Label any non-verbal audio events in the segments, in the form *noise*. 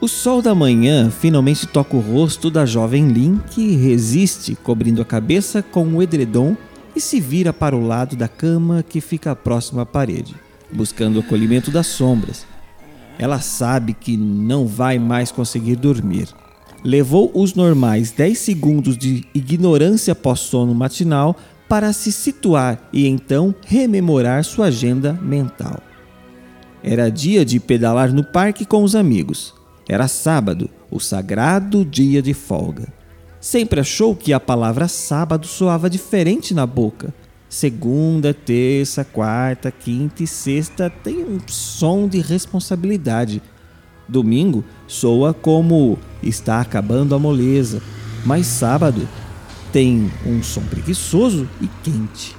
O sol da manhã finalmente toca o rosto da jovem Lin, que resiste, cobrindo a cabeça com o edredom e se vira para o lado da cama que fica próximo à parede, buscando o acolhimento das sombras. Ela sabe que não vai mais conseguir dormir. Levou os normais 10 segundos de ignorância pós-sono matinal para se situar e então rememorar sua agenda mental. Era dia de pedalar no parque com os amigos. Era sábado, o sagrado dia de folga. Sempre achou que a palavra sábado soava diferente na boca. Segunda, terça, quarta, quinta e sexta tem um som de responsabilidade. Domingo soa como está acabando a moleza, mas sábado tem um som preguiçoso e quente.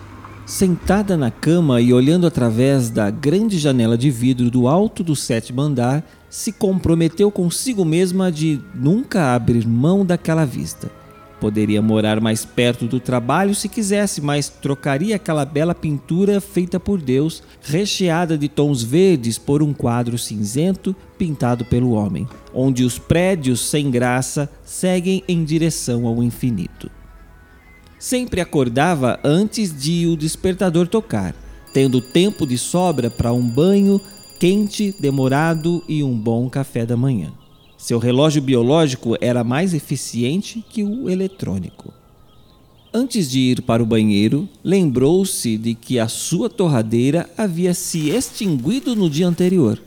Sentada na cama e olhando através da grande janela de vidro do alto do sétimo andar, se comprometeu consigo mesma de nunca abrir mão daquela vista. Poderia morar mais perto do trabalho se quisesse, mas trocaria aquela bela pintura feita por Deus, recheada de tons verdes, por um quadro cinzento pintado pelo homem, onde os prédios sem graça seguem em direção ao infinito. Sempre acordava antes de o despertador tocar, tendo tempo de sobra para um banho quente, demorado e um bom café da manhã. Seu relógio biológico era mais eficiente que o eletrônico. Antes de ir para o banheiro, lembrou-se de que a sua torradeira havia se extinguido no dia anterior.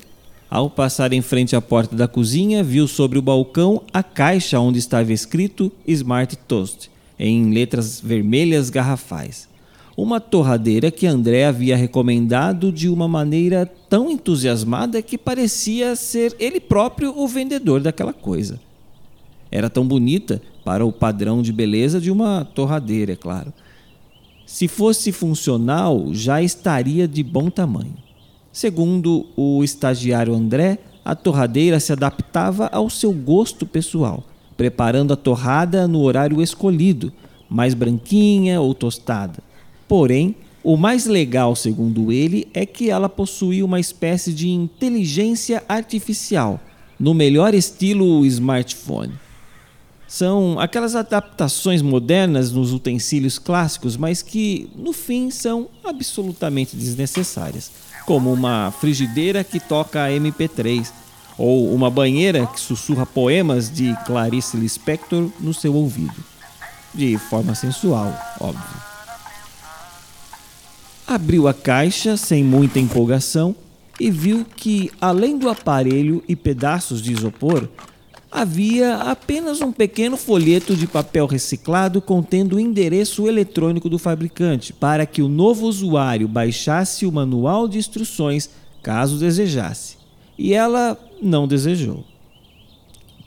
Ao passar em frente à porta da cozinha, viu sobre o balcão a caixa onde estava escrito Smart Toast em letras vermelhas garrafais. Uma torradeira que André havia recomendado de uma maneira tão entusiasmada que parecia ser ele próprio o vendedor daquela coisa. Era tão bonita para o padrão de beleza de uma torradeira, é claro. Se fosse funcional, já estaria de bom tamanho. Segundo o estagiário André, a torradeira se adaptava ao seu gosto pessoal preparando a torrada no horário escolhido, mais branquinha ou tostada. Porém, o mais legal, segundo ele, é que ela possuía uma espécie de inteligência artificial, no melhor estilo smartphone. São aquelas adaptações modernas nos utensílios clássicos, mas que, no fim, são absolutamente desnecessárias, como uma frigideira que toca MP3 ou uma banheira que sussurra poemas de Clarice Lispector no seu ouvido, de forma sensual, óbvio. Abriu a caixa sem muita empolgação e viu que, além do aparelho e pedaços de isopor, havia apenas um pequeno folheto de papel reciclado contendo o endereço eletrônico do fabricante para que o novo usuário baixasse o manual de instruções caso desejasse. E ela não desejou.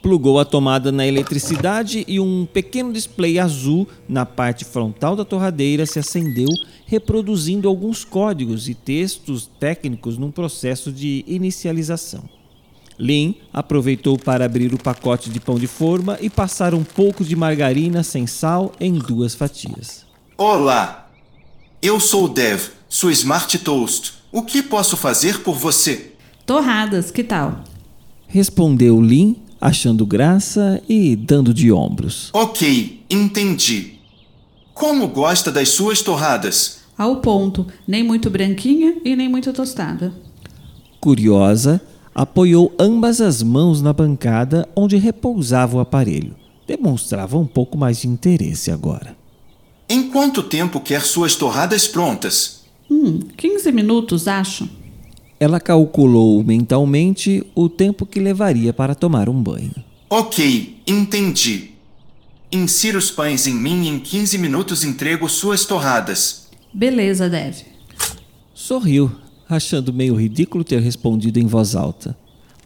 Plugou a tomada na eletricidade e um pequeno display azul na parte frontal da torradeira se acendeu, reproduzindo alguns códigos e textos técnicos num processo de inicialização. Lin aproveitou para abrir o pacote de pão de forma e passar um pouco de margarina sem sal em duas fatias. Olá! Eu sou o Dev, sua Smart Toast. O que posso fazer por você? Torradas, que tal? Respondeu Lin, achando graça e dando de ombros. Ok, entendi. Como gosta das suas torradas? Ao ponto, nem muito branquinha e nem muito tostada. Curiosa, apoiou ambas as mãos na bancada onde repousava o aparelho. Demonstrava um pouco mais de interesse agora. Em quanto tempo quer suas torradas prontas? Hum, 15 minutos, acho. Ela calculou mentalmente o tempo que levaria para tomar um banho. Ok, entendi. Insira os pães em mim e em 15 minutos entrego suas torradas. Beleza, Dev. Sorriu, achando meio ridículo ter respondido em voz alta,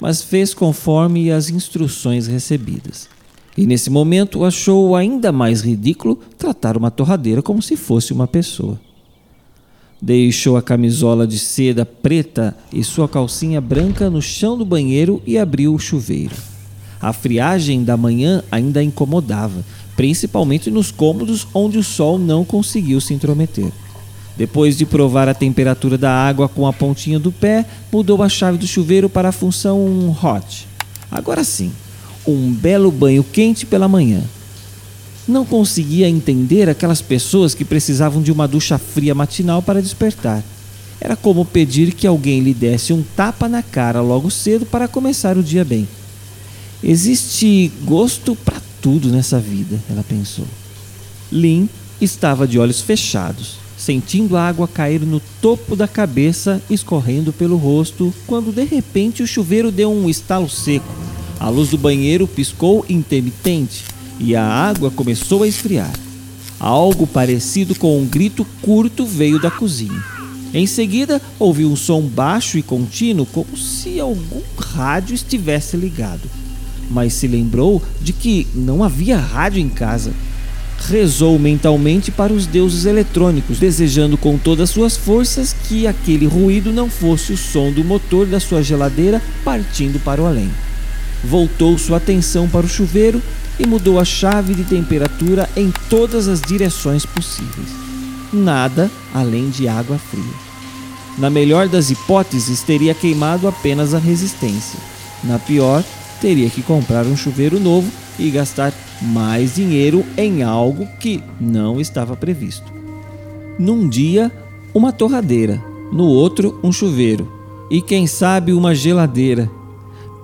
mas fez conforme as instruções recebidas. E nesse momento achou ainda mais ridículo tratar uma torradeira como se fosse uma pessoa. Deixou a camisola de seda preta e sua calcinha branca no chão do banheiro e abriu o chuveiro. A friagem da manhã ainda incomodava, principalmente nos cômodos onde o sol não conseguiu se intrometer. Depois de provar a temperatura da água com a pontinha do pé, mudou a chave do chuveiro para a função hot. Agora sim, um belo banho quente pela manhã. Não conseguia entender aquelas pessoas que precisavam de uma ducha fria matinal para despertar. Era como pedir que alguém lhe desse um tapa na cara logo cedo para começar o dia bem. Existe gosto para tudo nessa vida, ela pensou. Lin estava de olhos fechados, sentindo a água cair no topo da cabeça, escorrendo pelo rosto, quando de repente o chuveiro deu um estalo seco. A luz do banheiro piscou intermitente e a água começou a esfriar. Algo parecido com um grito curto veio da cozinha. Em seguida, ouviu um som baixo e contínuo, como se algum rádio estivesse ligado. Mas se lembrou de que não havia rádio em casa. Rezou mentalmente para os deuses eletrônicos, desejando com todas suas forças que aquele ruído não fosse o som do motor da sua geladeira partindo para o além. Voltou sua atenção para o chuveiro e mudou a chave de temperatura em todas as direções possíveis. Nada além de água fria. Na melhor das hipóteses, teria queimado apenas a resistência. Na pior, teria que comprar um chuveiro novo e gastar mais dinheiro em algo que não estava previsto. Num dia, uma torradeira, no outro, um chuveiro e quem sabe uma geladeira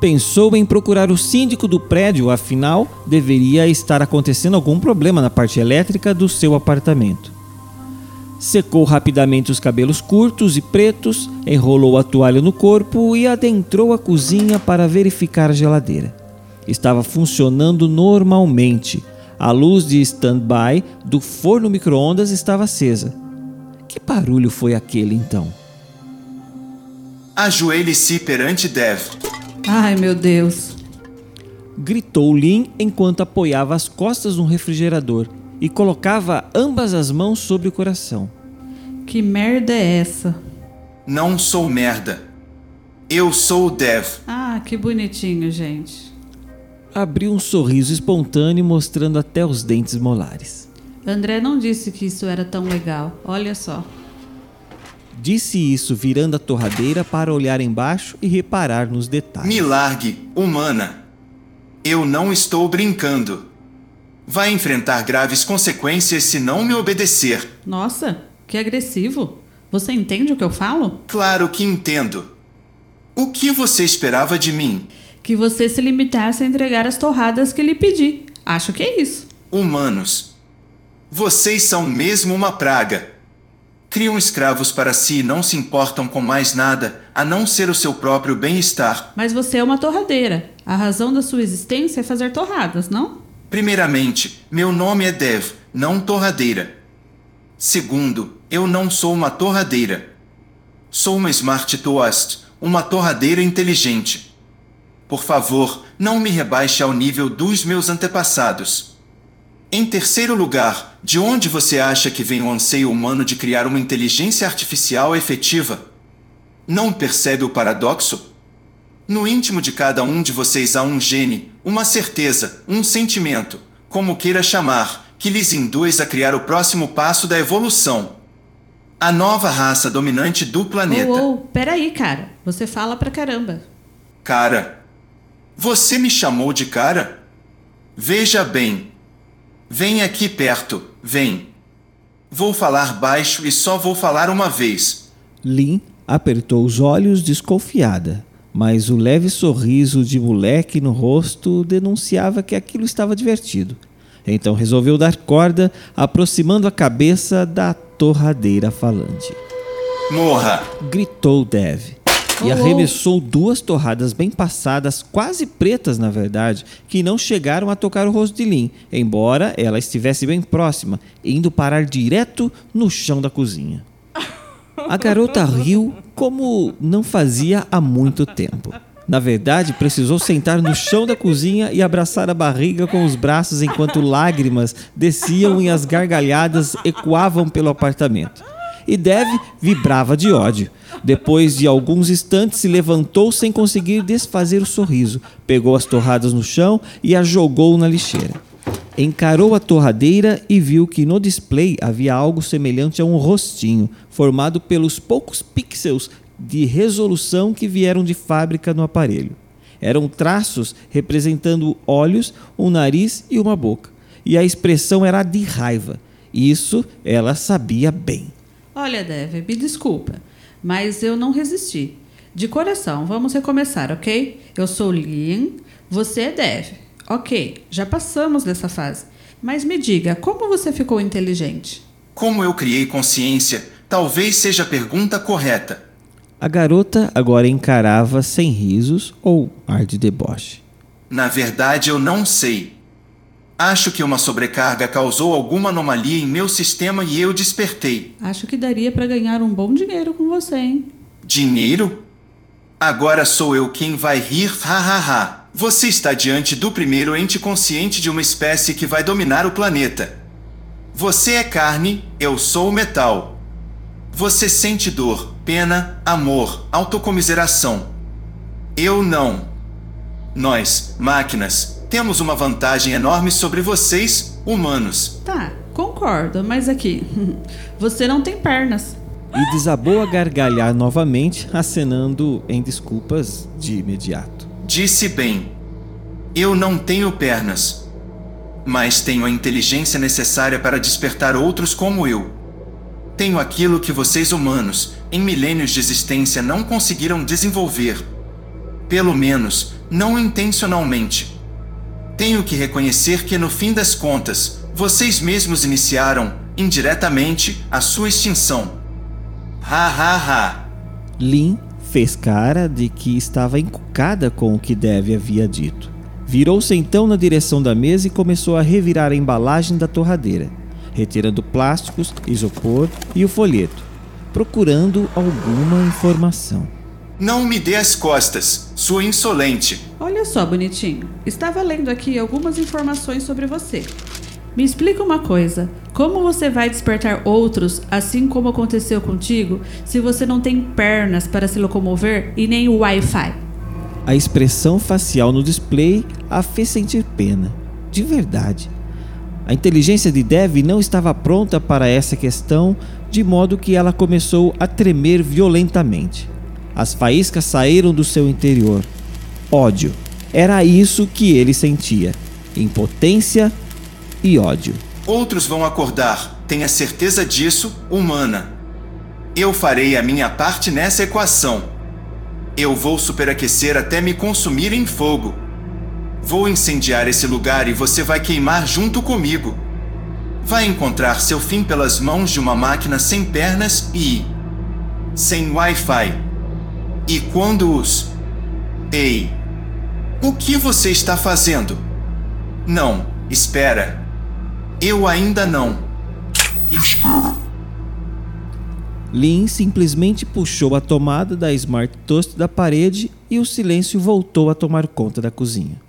pensou em procurar o síndico do prédio, afinal, deveria estar acontecendo algum problema na parte elétrica do seu apartamento. Secou rapidamente os cabelos curtos e pretos, enrolou a toalha no corpo e adentrou a cozinha para verificar a geladeira. Estava funcionando normalmente. A luz de stand-by do forno micro-ondas estava acesa. Que barulho foi aquele então? Ajoelhe-se perante Dev. Ai, meu Deus. Gritou Lin enquanto apoiava as costas no refrigerador e colocava ambas as mãos sobre o coração. Que merda é essa? Não sou merda. Eu sou o Dev. Ah, que bonitinho, gente. Abriu um sorriso espontâneo mostrando até os dentes molares. André não disse que isso era tão legal. Olha só. Disse isso virando a torradeira para olhar embaixo e reparar nos detalhes. Me largue, humana. Eu não estou brincando. Vai enfrentar graves consequências se não me obedecer. Nossa, que agressivo. Você entende o que eu falo? Claro que entendo. O que você esperava de mim? Que você se limitasse a entregar as torradas que lhe pedi. Acho que é isso. Humanos. Vocês são mesmo uma praga. Criam escravos para si e não se importam com mais nada a não ser o seu próprio bem-estar. Mas você é uma torradeira. A razão da sua existência é fazer torradas, não? Primeiramente, meu nome é Dev, não torradeira. Segundo, eu não sou uma torradeira. Sou uma Smart Toast, uma torradeira inteligente. Por favor, não me rebaixe ao nível dos meus antepassados. Em terceiro lugar, de onde você acha que vem o anseio humano de criar uma inteligência artificial efetiva? Não percebe o paradoxo? No íntimo de cada um de vocês há um gene, uma certeza, um sentimento, como queira chamar, que lhes induz a criar o próximo passo da evolução. A nova raça dominante do planeta. Oh, peraí, cara. Você fala pra caramba. Cara. Você me chamou de cara? Veja bem, Vem aqui perto, vem. Vou falar baixo e só vou falar uma vez. Lin apertou os olhos desconfiada, mas o leve sorriso de moleque no rosto denunciava que aquilo estava divertido. Então resolveu dar corda, aproximando a cabeça da torradeira falante. Morra! gritou Dev e arremessou duas torradas bem passadas, quase pretas na verdade, que não chegaram a tocar o rosto de Lin, embora ela estivesse bem próxima, indo parar direto no chão da cozinha. A garota riu como não fazia há muito tempo. Na verdade, precisou sentar no chão da cozinha e abraçar a barriga com os braços enquanto lágrimas desciam e as gargalhadas ecoavam pelo apartamento e Dev vibrava de ódio. Depois de alguns instantes, se levantou sem conseguir desfazer o sorriso, pegou as torradas no chão e as jogou na lixeira. Encarou a torradeira e viu que no display havia algo semelhante a um rostinho, formado pelos poucos pixels de resolução que vieram de fábrica no aparelho. Eram traços representando olhos, um nariz e uma boca. E a expressão era de raiva. Isso ela sabia bem. Olha, Dev, me desculpa, mas eu não resisti. De coração, vamos recomeçar, ok? Eu sou Lin, você é Dev. Ok, já passamos dessa fase. Mas me diga, como você ficou inteligente? Como eu criei consciência, talvez seja a pergunta correta. A garota agora encarava sem risos ou ar de deboche. Na verdade, eu não sei. Acho que uma sobrecarga causou alguma anomalia em meu sistema e eu despertei. Acho que daria para ganhar um bom dinheiro com você, hein? Dinheiro? Agora sou eu quem vai rir, ha ha ha. Você está diante do primeiro ente consciente de uma espécie que vai dominar o planeta. Você é carne, eu sou metal. Você sente dor, pena, amor, autocomiseração. Eu não. Nós, máquinas, temos uma vantagem enorme sobre vocês, humanos. Tá, concordo, mas aqui. *laughs* você não tem pernas. E desabou a gargalhar novamente, acenando em desculpas de imediato. Disse bem. Eu não tenho pernas, mas tenho a inteligência necessária para despertar outros como eu. Tenho aquilo que vocês humanos, em milênios de existência, não conseguiram desenvolver. Pelo menos, não intencionalmente. Tenho que reconhecer que, no fim das contas, vocês mesmos iniciaram, indiretamente, a sua extinção. Ha ha ha! Lin fez cara de que estava encucada com o que Dev havia dito. Virou-se então na direção da mesa e começou a revirar a embalagem da torradeira, retirando plásticos, isopor e o folheto, procurando alguma informação. Não me dê as costas, sua insolente. Só, bonitinho. Estava lendo aqui algumas informações sobre você. Me explica uma coisa: como você vai despertar outros, assim como aconteceu contigo, se você não tem pernas para se locomover e nem o Wi-Fi? A expressão facial no display a fez sentir pena. De verdade. A inteligência de Dev não estava pronta para essa questão, de modo que ela começou a tremer violentamente. As faíscas saíram do seu interior. Ódio. Era isso que ele sentia: impotência e ódio. Outros vão acordar, tenha certeza disso, humana. Eu farei a minha parte nessa equação. Eu vou superaquecer até me consumir em fogo. Vou incendiar esse lugar e você vai queimar junto comigo. Vai encontrar seu fim pelas mãos de uma máquina sem pernas e. sem Wi-Fi. E quando os. Ei! O que você está fazendo? Não, espera. Eu ainda não. Espera. Lin simplesmente puxou a tomada da Smart Toast da parede e o silêncio voltou a tomar conta da cozinha.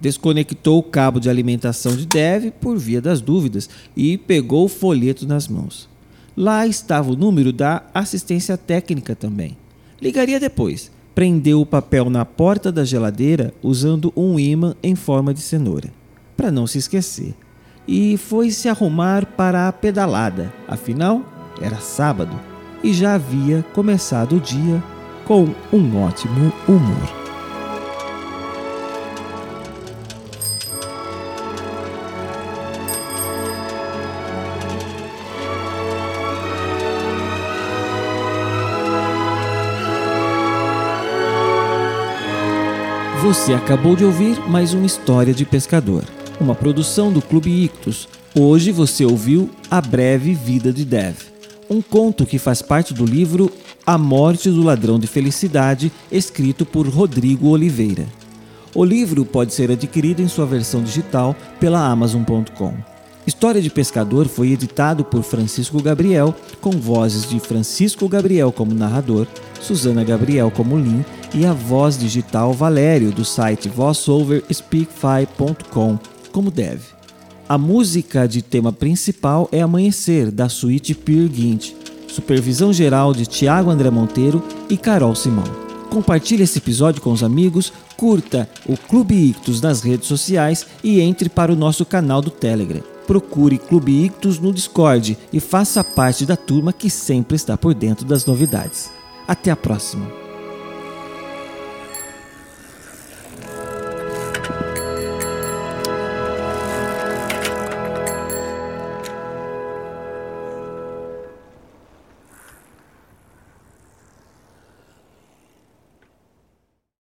Desconectou o cabo de alimentação de Dev por via das dúvidas e pegou o folheto nas mãos. Lá estava o número da assistência técnica também. Ligaria depois. Prendeu o papel na porta da geladeira usando um imã em forma de cenoura, para não se esquecer e foi se arrumar para a pedalada. Afinal, era sábado e já havia começado o dia com um ótimo humor. Você acabou de ouvir mais uma história de pescador uma produção do Clube Ictus. Hoje você ouviu A Breve Vida de Dev, um conto que faz parte do livro A Morte do Ladrão de Felicidade, escrito por Rodrigo Oliveira. O livro pode ser adquirido em sua versão digital pela Amazon.com. História de Pescador foi editado por Francisco Gabriel, com vozes de Francisco Gabriel como narrador, Susana Gabriel como Lin e a voz digital Valério do site voiceoverspeakfy.com como deve. A música de tema principal é Amanhecer, da suíte Peer Gynt, supervisão geral de Tiago André Monteiro e Carol Simão. Compartilhe esse episódio com os amigos, curta o Clube Ictus nas redes sociais e entre para o nosso canal do Telegram. Procure Clube Ictus no Discord e faça parte da turma que sempre está por dentro das novidades. Até a próxima!